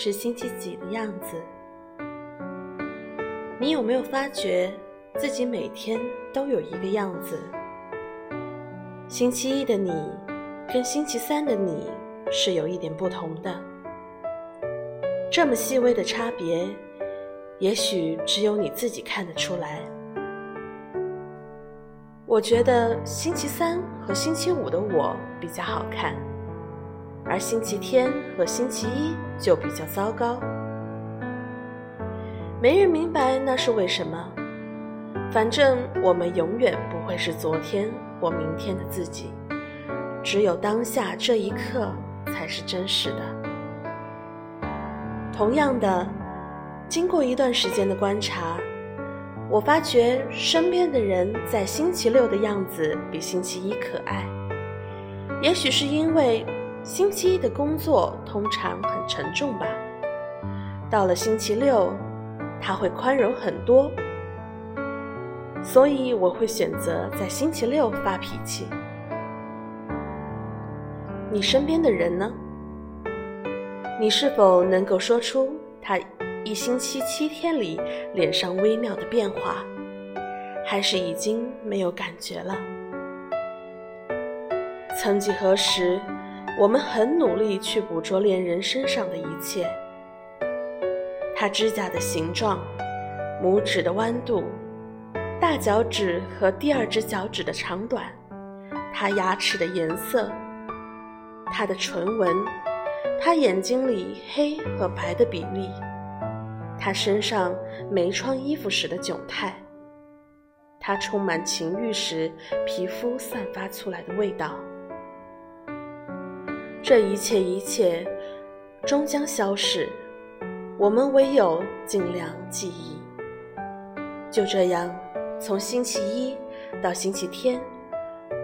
是星期几的样子。你有没有发觉自己每天都有一个样子？星期一的你跟星期三的你是有一点不同的。这么细微的差别，也许只有你自己看得出来。我觉得星期三和星期五的我比较好看，而星期天和星期一就比较糟糕。没人明白那是为什么。反正我们永远不会是昨天或明天的自己，只有当下这一刻才是真实的。同样的，经过一段时间的观察，我发觉身边的人在星期六的样子比星期一可爱。也许是因为星期一的工作通常很沉重吧，到了星期六。他会宽容很多，所以我会选择在星期六发脾气。你身边的人呢？你是否能够说出他一星期七天里脸上微妙的变化，还是已经没有感觉了？曾几何时，我们很努力去捕捉恋人身上的一切。他指甲的形状，拇指的弯度，大脚趾和第二只脚趾的长短，他牙齿的颜色，他的唇纹，他眼睛里黑和白的比例，他身上没穿衣服时的窘态，他充满情欲时皮肤散发出来的味道，这一切一切，终将消逝。我们唯有尽量记忆。就这样，从星期一到星期天，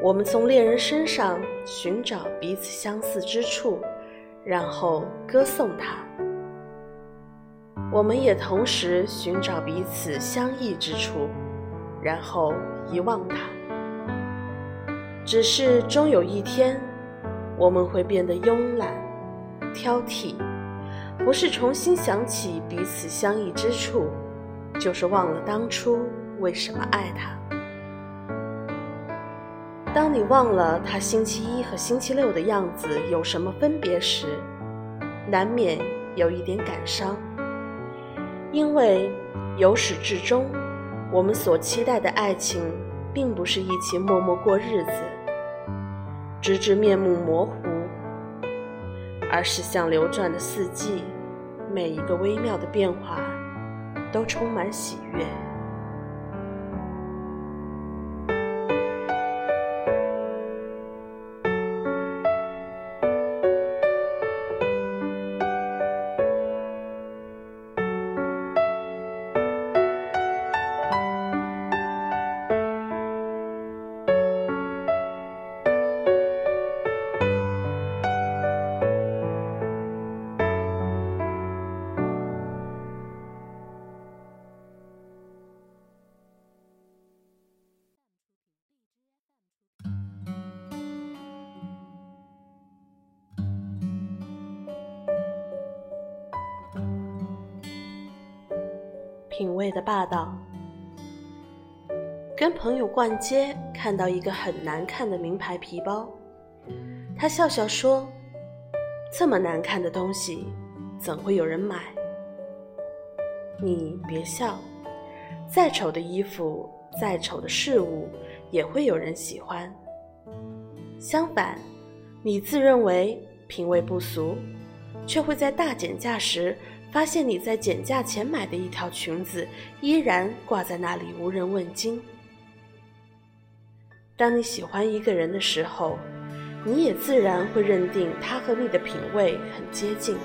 我们从恋人身上寻找彼此相似之处，然后歌颂他；我们也同时寻找彼此相异之处，然后遗忘他。只是终有一天，我们会变得慵懒、挑剔。不是重新想起彼此相异之处，就是忘了当初为什么爱他。当你忘了他星期一和星期六的样子有什么分别时，难免有一点感伤，因为由始至终，我们所期待的爱情，并不是一起默默过日子，直至面目模糊。而是像流转的四季，每一个微妙的变化，都充满喜悦。品味的霸道。跟朋友逛街，看到一个很难看的名牌皮包，他笑笑说：“这么难看的东西，怎会有人买？”你别笑，再丑的衣服，再丑的事物，也会有人喜欢。相反，你自认为品味不俗，却会在大减价时。发现你在减价前买的一条裙子依然挂在那里无人问津。当你喜欢一个人的时候，你也自然会认定他和你的品味很接近。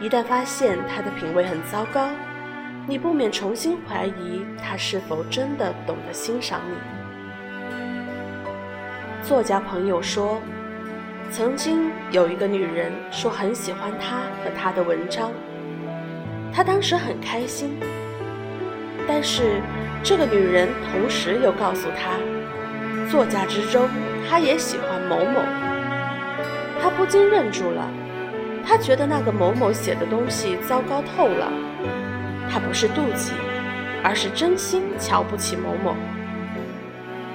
一旦发现他的品味很糟糕，你不免重新怀疑他是否真的懂得欣赏你。作家朋友说。曾经有一个女人说很喜欢他和他的文章，他当时很开心。但是这个女人同时又告诉他，作家之中他也喜欢某某。他不禁愣住了，他觉得那个某某写的东西糟糕透了。他不是妒忌，而是真心瞧不起某某。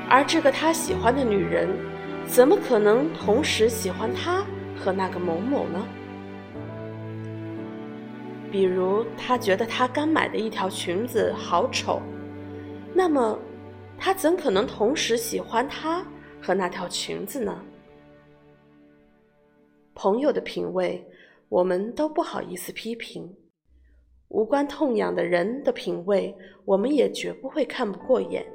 而这个他喜欢的女人，怎么可能同时喜欢他和那个某某呢？比如，他觉得他刚买的一条裙子好丑，那么，他怎可能同时喜欢他和那条裙子呢？朋友的品味，我们都不好意思批评；无关痛痒的人的品味，我们也绝不会看不过眼。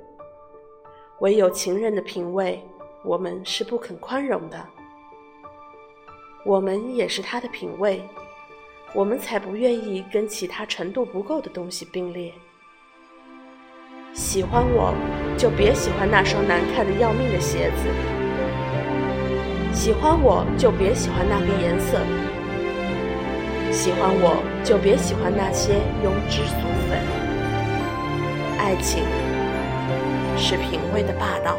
唯有情人的品味，我们是不肯宽容的。我们也是他的品味。我们才不愿意跟其他程度不够的东西并列。喜欢我，就别喜欢那双难看的要命的鞋子；喜欢我，就别喜欢那个颜色；喜欢我，就别喜欢那些庸脂俗粉。爱情是品味的霸道。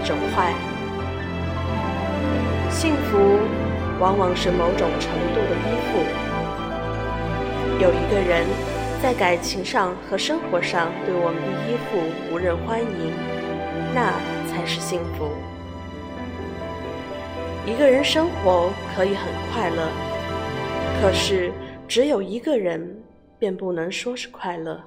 一种坏，幸福往往是某种程度的依附。有一个人在感情上和生活上对我们的依附无人欢迎，那才是幸福。一个人生活可以很快乐，可是只有一个人便不能说是快乐。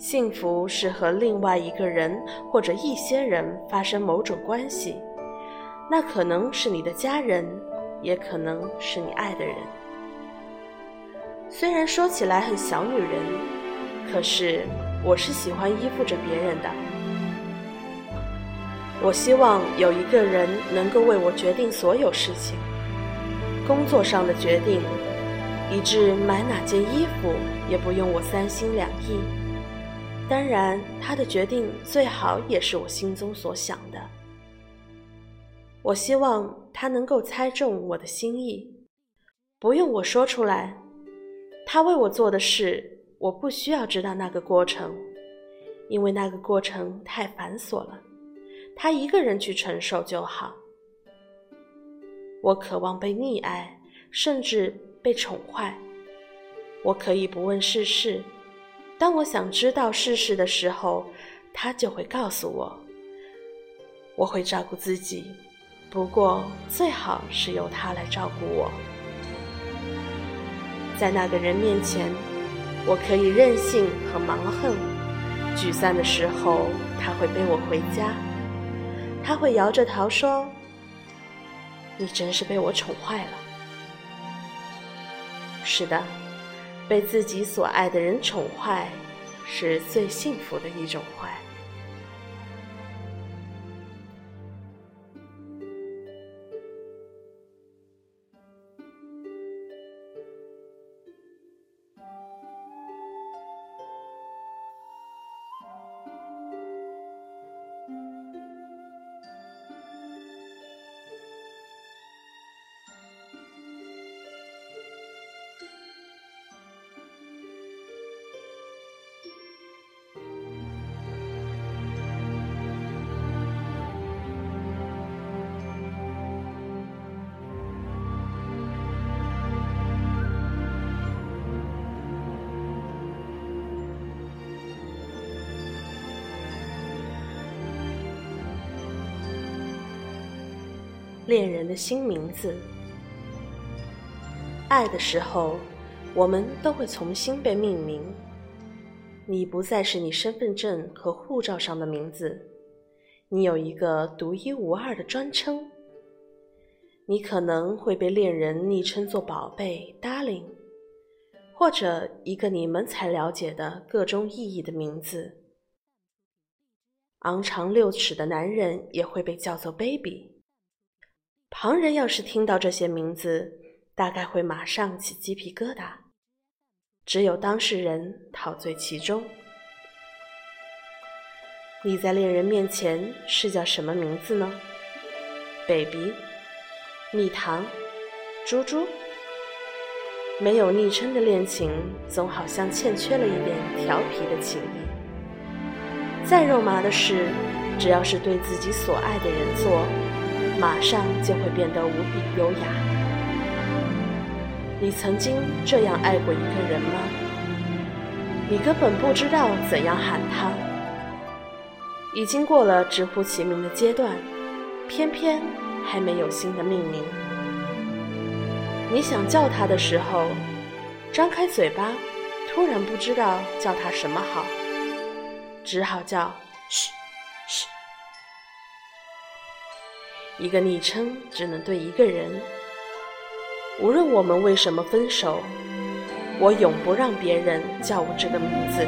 幸福是和另外一个人或者一些人发生某种关系，那可能是你的家人，也可能是你爱的人。虽然说起来很小女人，可是我是喜欢依附着别人的。我希望有一个人能够为我决定所有事情，工作上的决定，以致买哪件衣服也不用我三心两意。当然，他的决定最好也是我心中所想的。我希望他能够猜中我的心意，不用我说出来。他为我做的事，我不需要知道那个过程，因为那个过程太繁琐了。他一个人去承受就好。我渴望被溺爱，甚至被宠坏。我可以不问世事。当我想知道世事的时候，他就会告诉我。我会照顾自己，不过最好是由他来照顾我。在那个人面前，我可以任性和蛮横。沮丧的时候，他会背我回家。他会摇着头说：“你真是被我宠坏了。”是的。被自己所爱的人宠坏，是最幸福的一种坏。恋人的新名字，爱的时候，我们都会重新被命名。你不再是你身份证和护照上的名字，你有一个独一无二的专称。你可能会被恋人昵称作“宝贝 ”（Darling），或者一个你们才了解的各种意义的名字。昂长六尺的男人也会被叫做 baby。旁人要是听到这些名字，大概会马上起鸡皮疙瘩。只有当事人陶醉其中。你在恋人面前是叫什么名字呢？baby、蜜糖、猪猪。没有昵称的恋情，总好像欠缺了一点调皮的情谊。再肉麻的事，只要是对自己所爱的人做，马上就会变得无比优雅。你曾经这样爱过一个人吗？你根本不知道怎样喊他。已经过了直呼其名的阶段，偏偏还没有新的命名。你想叫他的时候，张开嘴巴，突然不知道叫他什么好，只好叫“嘘，”。一个昵称只能对一个人。无论我们为什么分手，我永不让别人叫我这个名字。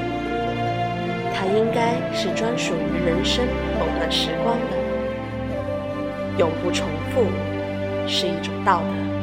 它应该是专属于人生某段时光的，永不重复，是一种道德。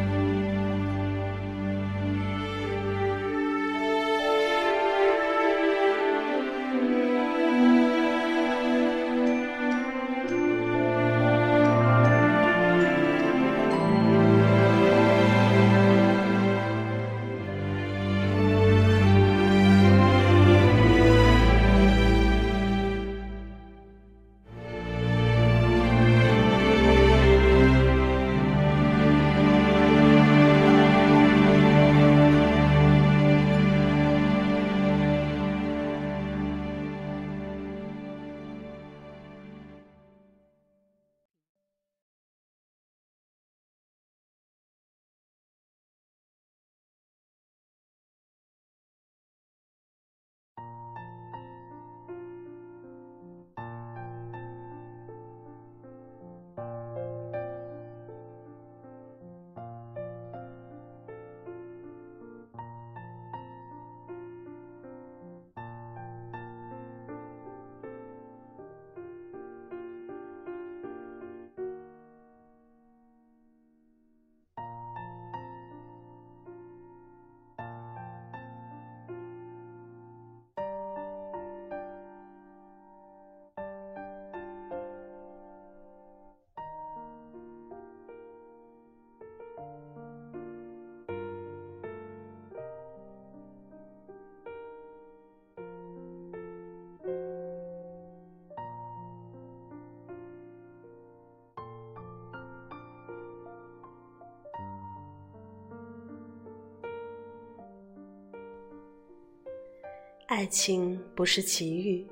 爱情不是奇遇。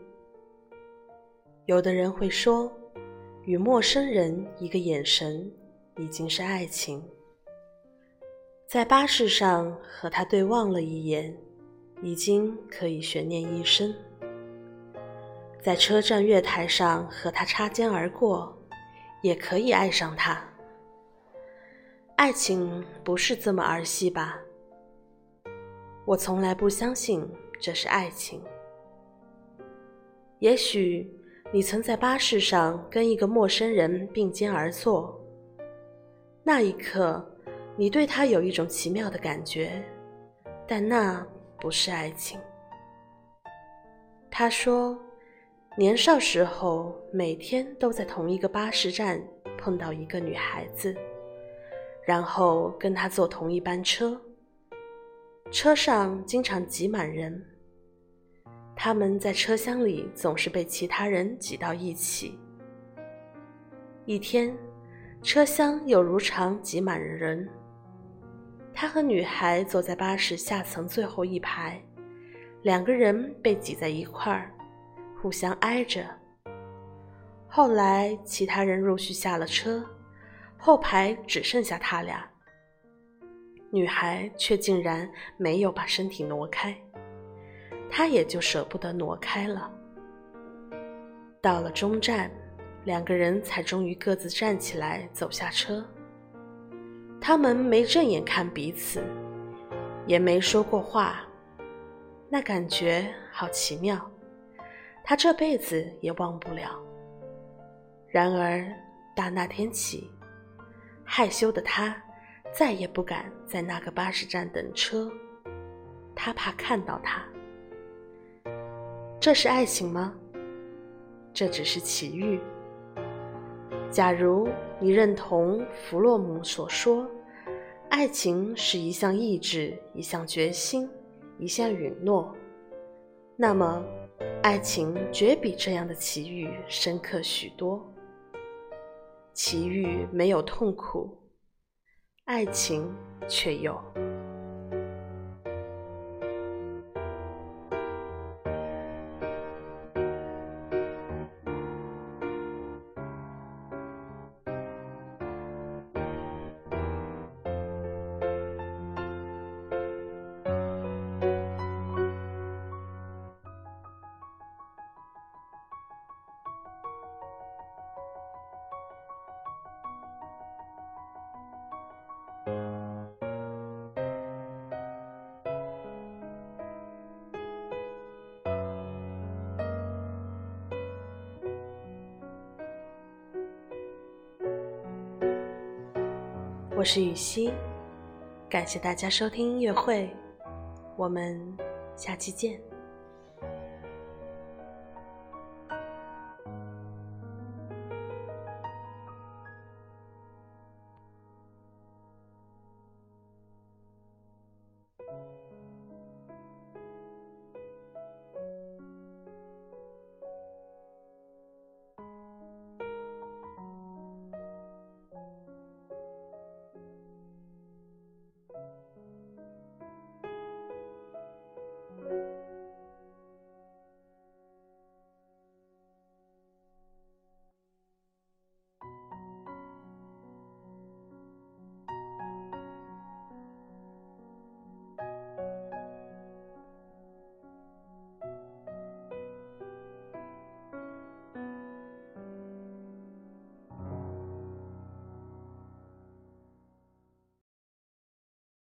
有的人会说，与陌生人一个眼神已经是爱情。在巴士上和他对望了一眼，已经可以悬念一生。在车站月台上和他擦肩而过，也可以爱上他。爱情不是这么儿戏吧？我从来不相信。这是爱情。也许你曾在巴士上跟一个陌生人并肩而坐，那一刻你对他有一种奇妙的感觉，但那不是爱情。他说，年少时候每天都在同一个巴士站碰到一个女孩子，然后跟她坐同一班车。车上经常挤满人，他们在车厢里总是被其他人挤到一起。一天，车厢又如常挤满了人，他和女孩坐在巴士下层最后一排，两个人被挤在一块儿，互相挨着。后来，其他人陆续下了车，后排只剩下他俩。女孩却竟然没有把身体挪开，他也就舍不得挪开了。到了终站，两个人才终于各自站起来走下车。他们没正眼看彼此，也没说过话，那感觉好奇妙，他这辈子也忘不了。然而，打那天起，害羞的他再也不敢在那个巴士站等车，他怕看到他。这是爱情吗？这只是奇遇。假如你认同弗洛姆所说，爱情是一项意志，一项决心，一项允诺，那么，爱情绝比这样的奇遇深刻许多。奇遇没有痛苦，爱情却又。我是雨溪，感谢大家收听音乐会，我们下期见。